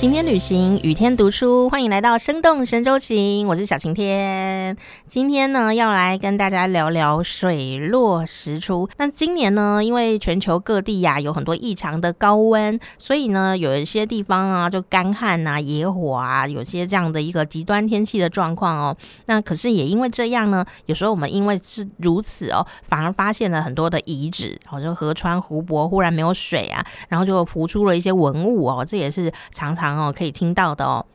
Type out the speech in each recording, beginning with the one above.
晴天旅行，雨天读书，欢迎来到生动神州行，我是小晴天。今天呢，要来跟大家聊聊水落石出。那今年呢，因为全球各地呀有很多异常的高温，所以呢，有一些地方啊就干旱啊、野火啊，有些这样的一个极端天气的状况哦。那可是也因为这样呢，有时候我们因为是如此哦，反而发现了很多的遗址，好像河川、湖泊忽然没有水啊，然后就浮出了一些文物哦，这也是常常。哦，可以听到的哦。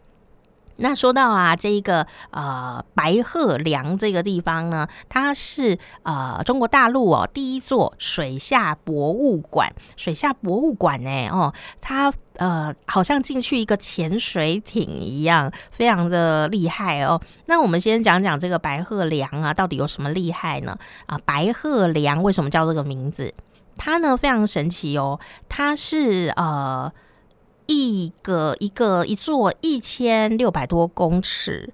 那说到啊，这一个呃白鹤梁这个地方呢，它是呃中国大陆哦第一座水下博物馆。水下博物馆呢，哦，它呃好像进去一个潜水艇一样，非常的厉害哦。那我们先讲讲这个白鹤梁啊，到底有什么厉害呢？啊，白鹤梁为什么叫这个名字？它呢非常神奇哦，它是呃。一个一个一座一千六百多公尺，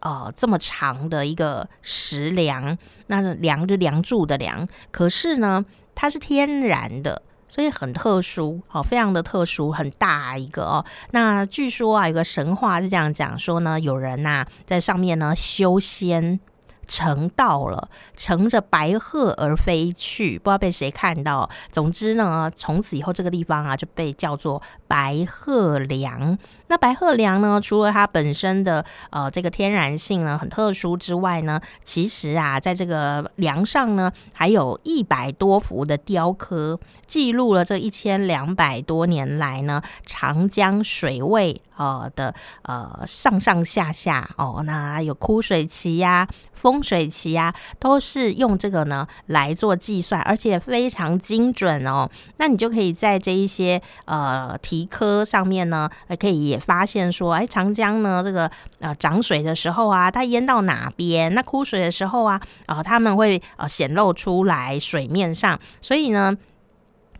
呃，这么长的一个石梁，那梁就梁柱的梁，可是呢，它是天然的，所以很特殊，哦，非常的特殊，很大一个哦。那据说啊，有个神话是这样讲说呢，有人呐在上面呢修仙。乘到了，乘着白鹤而飞去，不知道被谁看到。总之呢，从此以后这个地方啊就被叫做白鹤梁。那白鹤梁呢，除了它本身的呃这个天然性呢很特殊之外呢，其实啊在这个梁上呢还有一百多幅的雕刻，记录了这一千两百多年来呢长江水位呃的呃上上下下哦，那有枯水期呀。风水期呀，都是用这个呢来做计算，而且非常精准哦。那你就可以在这一些呃题科上面呢，可以也发现说，哎，长江呢这个呃涨水的时候啊，它淹到哪边？那枯水的时候啊，啊，他们会呃显露出来水面上，所以呢。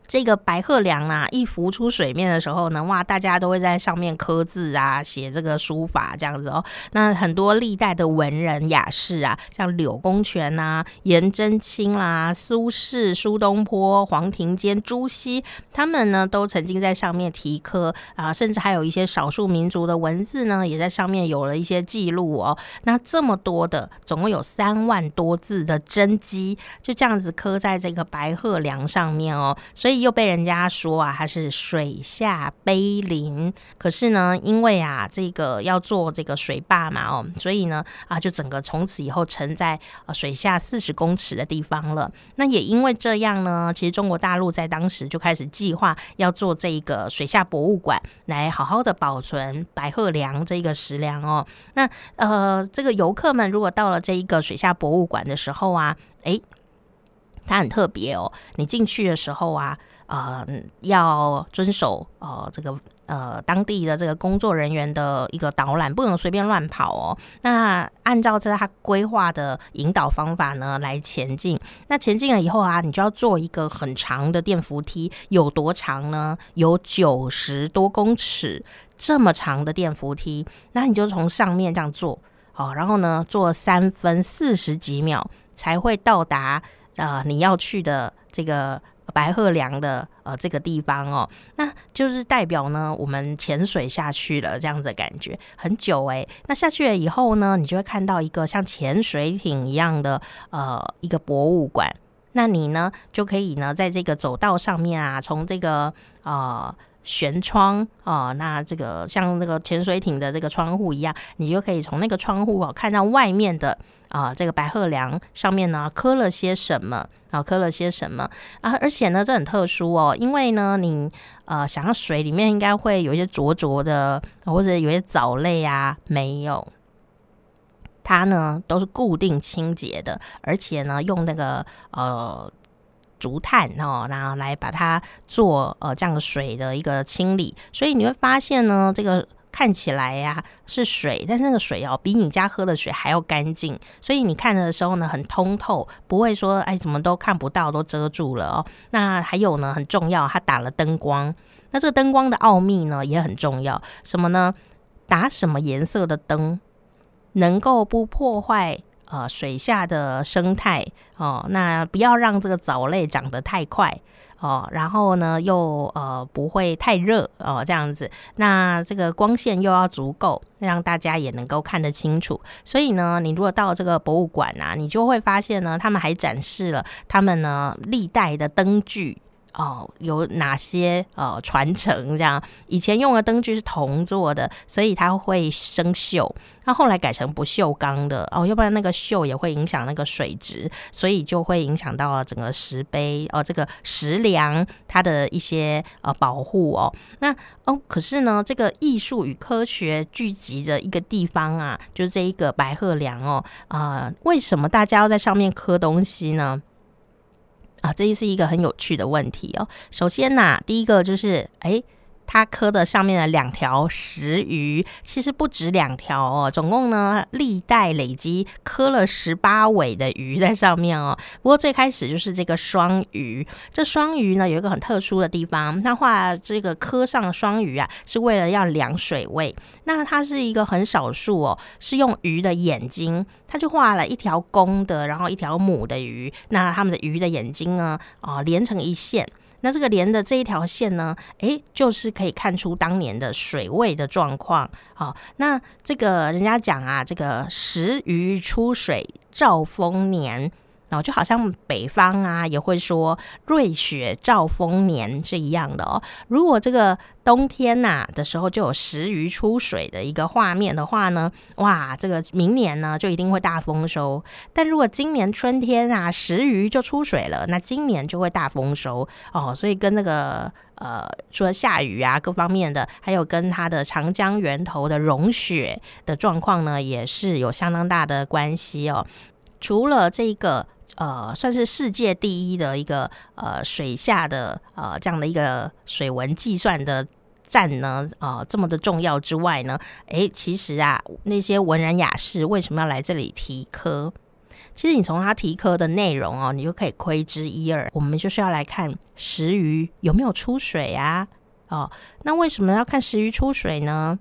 这个白鹤梁啊，一浮出水面的时候呢，哇，大家都会在上面刻字啊，写这个书法这样子哦。那很多历代的文人雅士啊，像柳公权呐、颜真卿啦、苏轼、苏东坡、黄庭坚、朱熹，他们呢都曾经在上面题刻啊，甚至还有一些少数民族的文字呢，也在上面有了一些记录哦。那这么多的，总共有三万多字的真迹，就这样子刻在这个白鹤梁上面哦，所以。又被人家说啊，它是水下碑林。可是呢，因为啊，这个要做这个水坝嘛，哦，所以呢，啊，就整个从此以后沉在呃水下四十公尺的地方了。那也因为这样呢，其实中国大陆在当时就开始计划要做这一个水下博物馆，来好好的保存白鹤梁这个石梁哦。那呃，这个游客们如果到了这一个水下博物馆的时候啊，诶。它很特别哦，你进去的时候啊，呃，要遵守呃这个呃当地的这个工作人员的一个导览，不能随便乱跑哦。那按照这他规划的引导方法呢来前进。那前进了以后啊，你就要坐一个很长的电扶梯，有多长呢？有九十多公尺这么长的电扶梯。那你就从上面这样坐，好，然后呢坐三分四十几秒才会到达。啊，你要去的这个白鹤梁的呃这个地方哦，那就是代表呢，我们潜水下去了这样子感觉很久诶。那下去了以后呢，你就会看到一个像潜水艇一样的呃一个博物馆。那你呢就可以呢在这个走道上面啊，从这个呃。舷窗哦，那这个像那个潜水艇的这个窗户一样，你就可以从那个窗户哦看到外面的啊这个白鹤梁上面呢刻了些什么啊刻了些什么啊，而且呢这很特殊哦，因为呢你呃想要水里面应该会有一些浊浊的或者有些藻类啊，没有，它呢都是固定清洁的，而且呢用那个呃。竹炭哦，然后来把它做呃这样的水的一个清理，所以你会发现呢，这个看起来呀是水，但是那个水哦比你家喝的水还要干净，所以你看的时候呢很通透，不会说哎怎么都看不到，都遮住了哦。那还有呢很重要，它打了灯光，那这个灯光的奥秘呢也很重要，什么呢？打什么颜色的灯能够不破坏？呃，水下的生态哦，那不要让这个藻类长得太快哦，然后呢又呃不会太热哦，这样子，那这个光线又要足够，让大家也能够看得清楚。所以呢，你如果到这个博物馆啊，你就会发现呢，他们还展示了他们呢历代的灯具。哦，有哪些呃传承？这样以前用的灯具是铜做的，所以它会生锈。那后来改成不锈钢的哦，要不然那个锈也会影响那个水质，所以就会影响到整个石碑哦，这个石梁它的一些呃保护哦。那哦，可是呢，这个艺术与科学聚集的一个地方啊，就是这一个白鹤梁哦，啊，为什么大家要在上面刻东西呢？啊，这是一个很有趣的问题哦。首先呐，第一个就是，哎。它刻的上面的两条石鱼，其实不止两条哦，总共呢历代累积刻了十八尾的鱼在上面哦。不过最开始就是这个双鱼，这双鱼呢有一个很特殊的地方，它画这个刻上双鱼啊，是为了要量水位。那它是一个很少数哦，是用鱼的眼睛，它就画了一条公的，然后一条母的鱼，那它们的鱼的眼睛呢，啊连成一线。那这个连的这一条线呢，诶，就是可以看出当年的水位的状况。好，那这个人家讲啊，这个时鱼出水兆丰年。哦，就好像北方啊也会说瑞雪兆丰年是一样的哦。如果这个冬天呐的时候就有石鱼出水的一个画面的话呢，哇，这个明年呢就一定会大丰收。但如果今年春天啊石鱼就出水了，那今年就会大丰收哦。所以跟那个呃，除了下雨啊各方面的，还有跟它的长江源头的融雪的状况呢，也是有相当大的关系哦。除了这个。呃，算是世界第一的一个呃水下的呃这样的一个水文计算的站呢，呃这么的重要之外呢，诶，其实啊那些文人雅士为什么要来这里题科？其实你从他题科的内容哦，你就可以窥知一二。我们就是要来看石鱼有没有出水啊？哦，那为什么要看石鱼出水呢？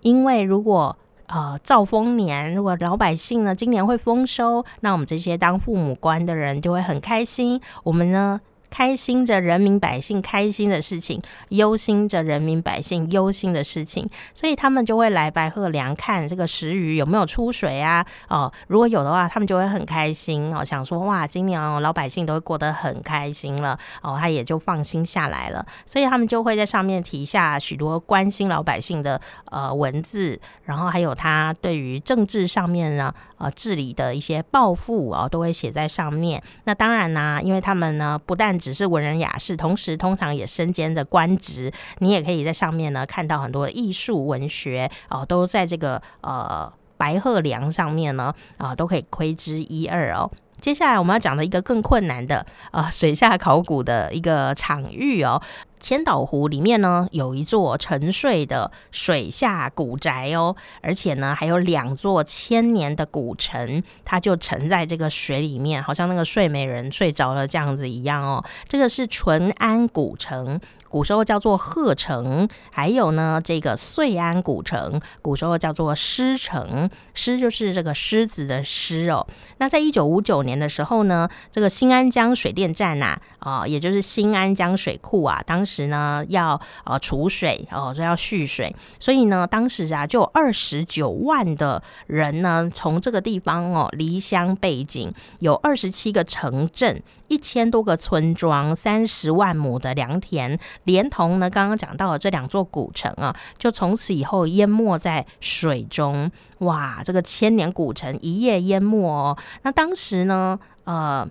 因为如果呃，兆丰年，如果老百姓呢今年会丰收，那我们这些当父母官的人就会很开心。我们呢？开心着人民百姓开心的事情，忧心着人民百姓忧心的事情，所以他们就会来白鹤梁看这个石鱼有没有出水啊？哦，如果有的话，他们就会很开心哦，想说哇，今年哦老百姓都会过得很开心了哦，他也就放心下来了，所以他们就会在上面提下许多关心老百姓的呃文字，然后还有他对于政治上面呢呃治理的一些抱负哦，都会写在上面。那当然呢，因为他们呢不但只是文人雅士，同时通常也身兼着官职，你也可以在上面呢看到很多艺术文学哦，都在这个呃白鹤梁上面呢啊，都可以窥之一二哦。接下来我们要讲的一个更困难的啊水下考古的一个场域哦。千岛湖里面呢，有一座沉睡的水下古宅哦，而且呢，还有两座千年的古城，它就沉在这个水里面，好像那个睡美人睡着了这样子一样哦。这个是淳安古城。古时候叫做鹤城，还有呢，这个遂安古城，古时候叫做狮城，狮就是这个狮子的狮哦。那在一九五九年的时候呢，这个新安江水电站呐，啊，也就是新安江水库啊，当时呢要呃储水哦，说要蓄水，所以呢，当时啊就二十九万的人呢从这个地方哦离乡背井，有二十七个城镇。一千多个村庄，三十万亩的良田，连同呢刚刚讲到的这两座古城啊，就从此以后淹没在水中。哇，这个千年古城一夜淹没哦。那当时呢，呃，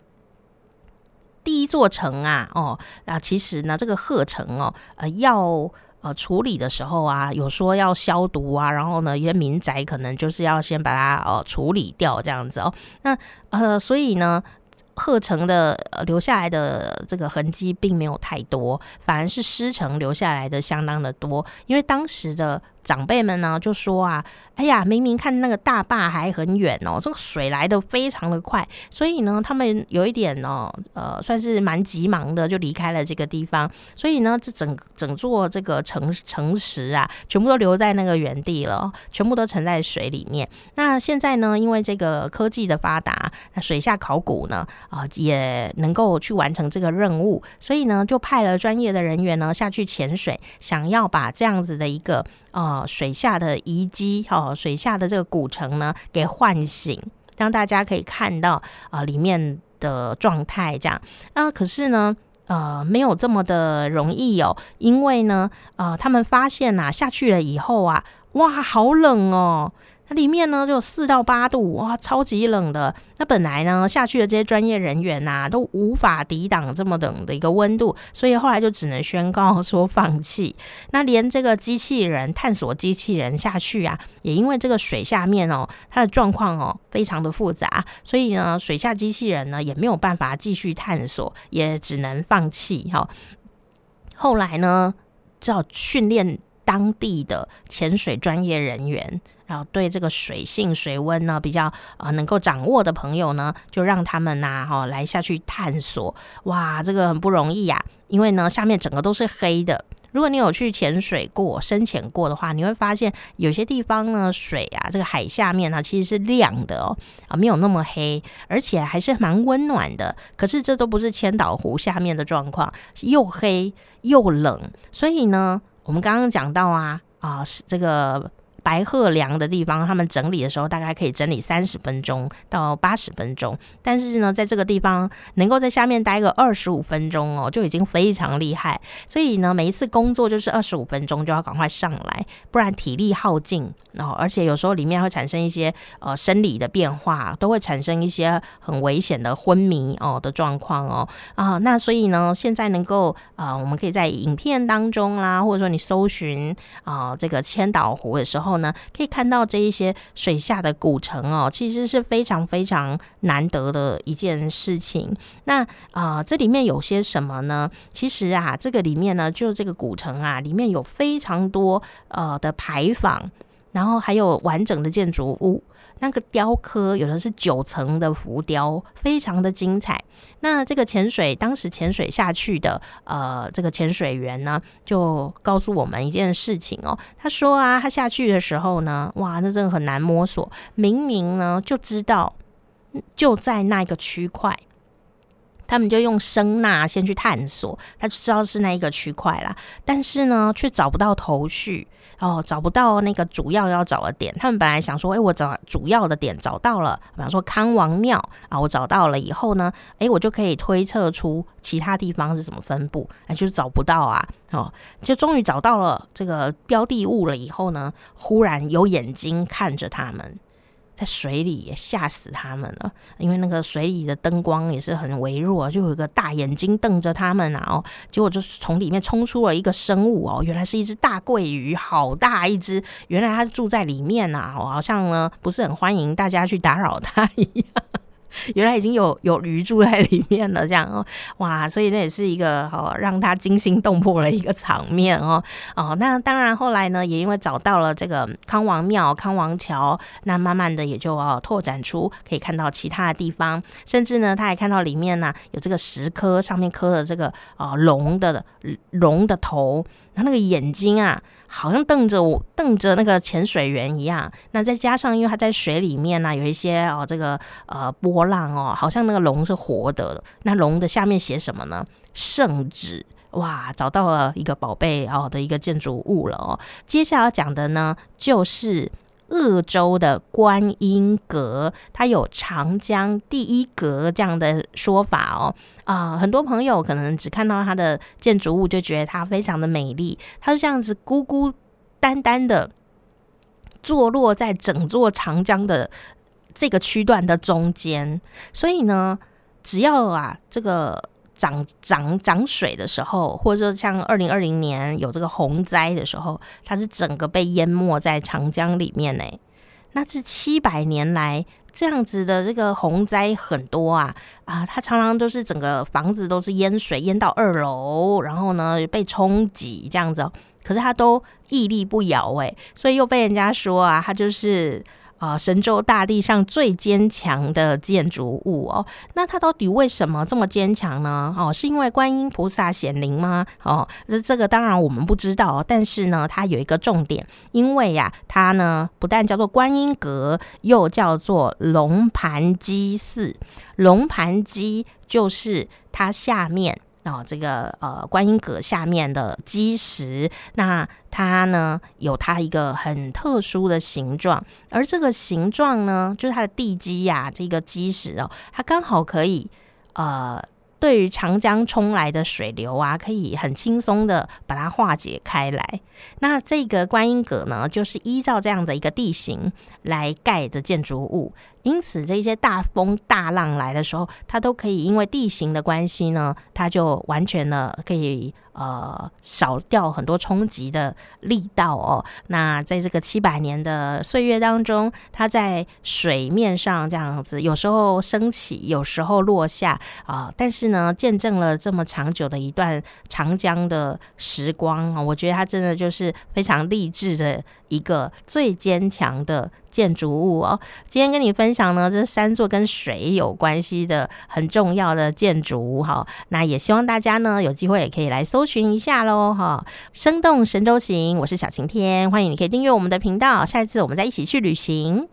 第一座城啊，哦，那其实呢，这个鹤城哦，呃，要呃处理的时候啊，有说要消毒啊，然后呢，一些民宅可能就是要先把它呃处理掉这样子哦。那呃，所以呢。鹤城的留下来的这个痕迹并没有太多，反而是狮城留下来的相当的多。因为当时的长辈们呢就说啊，哎呀，明明看那个大坝还很远哦，这个水来的非常的快，所以呢，他们有一点哦，呃，算是蛮急忙的就离开了这个地方，所以呢，这整整座这个城城池啊，全部都留在那个原地了，全部都沉在水里面。那现在呢，因为这个科技的发达，那水下考古呢，啊，也能够去完成这个任务，所以呢，就派了专业的人员呢下去潜水，想要把这样子的一个。呃，水下的遗迹，哦，水下的这个古城呢，给唤醒，让大家可以看到啊里面的状态，这样那，可是呢，呃，没有这么的容易哦，因为呢，呃，他们发现呐，下去了以后啊，哇，好冷哦。里面呢就四到八度，哇，超级冷的。那本来呢下去的这些专业人员呐，都无法抵挡这么冷的一个温度，所以后来就只能宣告说放弃。那连这个机器人探索机器人下去啊，也因为这个水下面哦，它的状况哦非常的复杂，所以呢水下机器人呢也没有办法继续探索，也只能放弃哈。后来呢，只好训练当地的潜水专业人员。然后对这个水性、水温呢比较呃能够掌握的朋友呢，就让他们呐哈来下去探索。哇，这个很不容易呀，因为呢下面整个都是黑的。如果你有去潜水过、深潜过的话，你会发现有些地方呢水啊，这个海下面呢其实是亮的哦，啊没有那么黑，而且还是蛮温暖的。可是这都不是千岛湖下面的状况，又黑又冷。所以呢，我们刚刚讲到啊啊是这个。白鹤梁的地方，他们整理的时候大概可以整理三十分钟到八十分钟，但是呢，在这个地方能够在下面待个二十五分钟哦，就已经非常厉害。所以呢，每一次工作就是二十五分钟就要赶快上来，不然体力耗尽哦。而且有时候里面会产生一些呃生理的变化，都会产生一些很危险的昏迷哦的状况哦啊。那所以呢，现在能够啊，我们可以在影片当中啦，或者说你搜寻啊这个千岛湖的时候。后呢，可以看到这一些水下的古城哦，其实是非常非常难得的一件事情。那啊，这里面有些什么呢？其实啊，这个里面呢，就这个古城啊，里面有非常多呃的牌坊，然后还有完整的建筑物。那个雕刻有的是九层的浮雕，非常的精彩。那这个潜水当时潜水下去的呃，这个潜水员呢，就告诉我们一件事情哦。他说啊，他下去的时候呢，哇，那真的很难摸索。明明呢就知道就在那个区块。他们就用声呐先去探索，他就知道是那一个区块啦。但是呢，却找不到头绪哦，找不到那个主要要找的点。他们本来想说，哎，我找主要的点找到了，比方说康王庙啊，我找到了以后呢，哎，我就可以推测出其他地方是怎么分布，哎，就是找不到啊，哦，就终于找到了这个标的物了以后呢，忽然有眼睛看着他们。在水里也吓死他们了，因为那个水里的灯光也是很微弱，就有一个大眼睛瞪着他们啊！哦，结果就是从里面冲出了一个生物哦，原来是一只大桂鱼，好大一只！原来它住在里面啊，好像呢不是很欢迎大家去打扰它一样。原来已经有有鱼住在里面了，这样哦，哇，所以那也是一个哦让他惊心动魄的一个场面哦哦，那当然后来呢，也因为找到了这个康王庙、康王桥，那慢慢的也就哦拓展出可以看到其他的地方，甚至呢，他还看到里面呢有这个石刻，上面刻了这个啊龙的龙的头。他那个眼睛啊，好像瞪着我，瞪着那个潜水员一样。那再加上，因为他在水里面呢，有一些哦，这个呃波浪哦，好像那个龙是活的。那龙的下面写什么呢？圣旨。哇，找到了一个宝贝哦的一个建筑物了哦。接下来要讲的呢，就是。鄂州的观音阁，它有长江第一阁这样的说法哦。啊，很多朋友可能只看到它的建筑物，就觉得它非常的美丽。它是这样子孤孤单单的坐落在整座长江的这个区段的中间，所以呢，只要啊这个。涨涨涨水的时候，或者说像二零二零年有这个洪灾的时候，它是整个被淹没在长江里面呢。那这七百年来这样子的这个洪灾很多啊啊，它常常都是整个房子都是淹水淹到二楼，然后呢被冲挤这样子。可是它都屹立不摇，诶，所以又被人家说啊，它就是。啊，神州大地上最坚强的建筑物哦，那它到底为什么这么坚强呢？哦，是因为观音菩萨显灵吗？哦，这这个当然我们不知道，但是呢，它有一个重点，因为呀，它呢不但叫做观音阁，又叫做龙盘基寺。龙盘基就是它下面。哦，这个呃，观音阁下面的基石，那它呢有它一个很特殊的形状，而这个形状呢，就是它的地基呀，这个基石哦，它刚好可以呃。对于长江冲来的水流啊，可以很轻松的把它化解开来。那这个观音阁呢，就是依照这样的一个地形来盖的建筑物，因此这些大风大浪来的时候，它都可以因为地形的关系呢，它就完全的可以。呃，少掉很多冲击的力道哦。那在这个七百年的岁月当中，它在水面上这样子，有时候升起，有时候落下啊。但是呢，见证了这么长久的一段长江的时光啊，我觉得它真的就是非常励志的一个最坚强的。建筑物哦，今天跟你分享呢，这三座跟水有关系的很重要的建筑物哈。那也希望大家呢有机会也可以来搜寻一下喽哈。生动神州行，我是小晴天，欢迎你可以订阅我们的频道，下一次我们再一起去旅行。